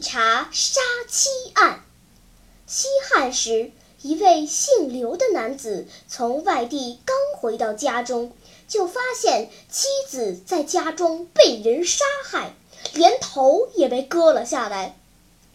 查杀妻案。西汉时，一位姓刘的男子从外地刚回到家中，就发现妻子在家中被人杀害，连头也被割了下来。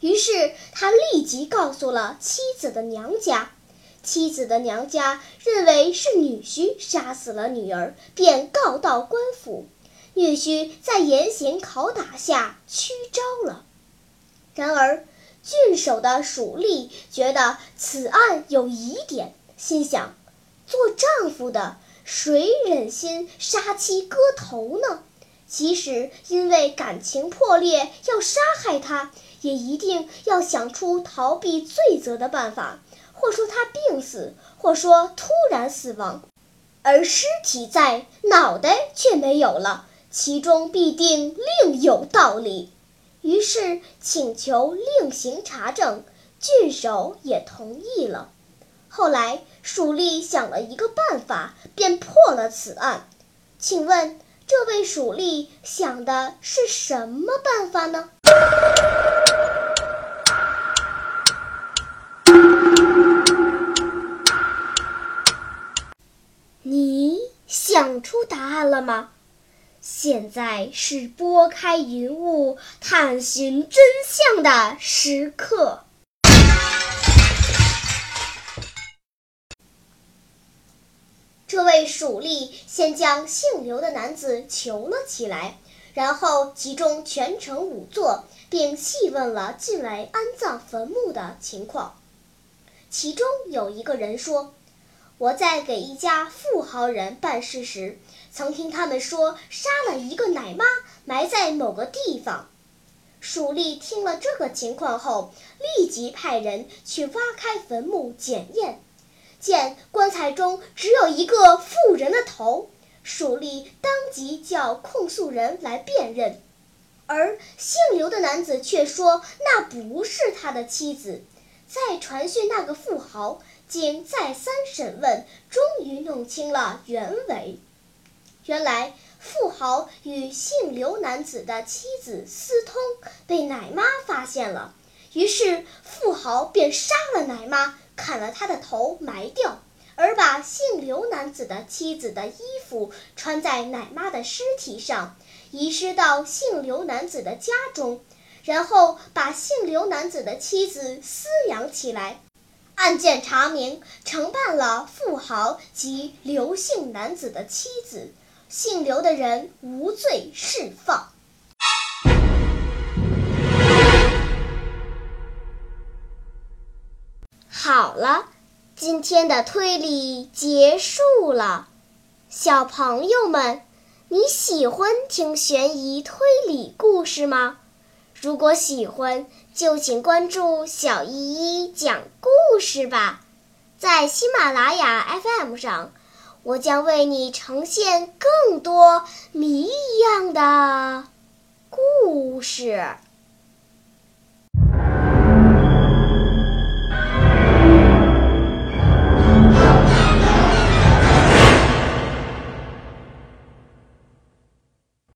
于是他立即告诉了妻子的娘家。妻子的娘家认为是女婿杀死了女儿，便告到官府。女婿在严刑拷打下屈招了。然而，郡守的蜀吏觉得此案有疑点，心想：做丈夫的谁忍心杀妻割头呢？即使因为感情破裂要杀害他，也一定要想出逃避罪责的办法，或说他病死，或说突然死亡，而尸体在，脑袋却没有了，其中必定另有道理。于是请求另行查证，郡守也同意了。后来蜀吏想了一个办法，便破了此案。请问这位蜀吏想的是什么办法呢？你想出答案了吗？现在是拨开云雾探寻真相的时刻。这位蜀吏先将姓刘的男子囚了起来，然后集中全城仵作，并细问了近来安葬坟墓的情况。其中有一个人说。我在给一家富豪人办事时，曾听他们说杀了一个奶妈，埋在某个地方。蜀吏听了这个情况后，立即派人去挖开坟墓检验，见棺材中只有一个妇人的头。蜀吏当即叫控诉人来辨认，而姓刘的男子却说那不是他的妻子。再传讯那个富豪。经再三审问，终于弄清了原委。原来富豪与姓刘男子的妻子私通，被奶妈发现了。于是富豪便杀了奶妈，砍了她的头埋掉，而把姓刘男子的妻子的衣服穿在奶妈的尸体上，遗失到姓刘男子的家中，然后把姓刘男子的妻子私养起来。案件查明，承办了富豪及刘姓男子的妻子，姓刘的人无罪释放。好了，今天的推理结束了。小朋友们，你喜欢听悬疑推理故事吗？如果喜欢，就请关注小依依讲故事吧，在喜马拉雅 FM 上，我将为你呈现更多谜一样的故事。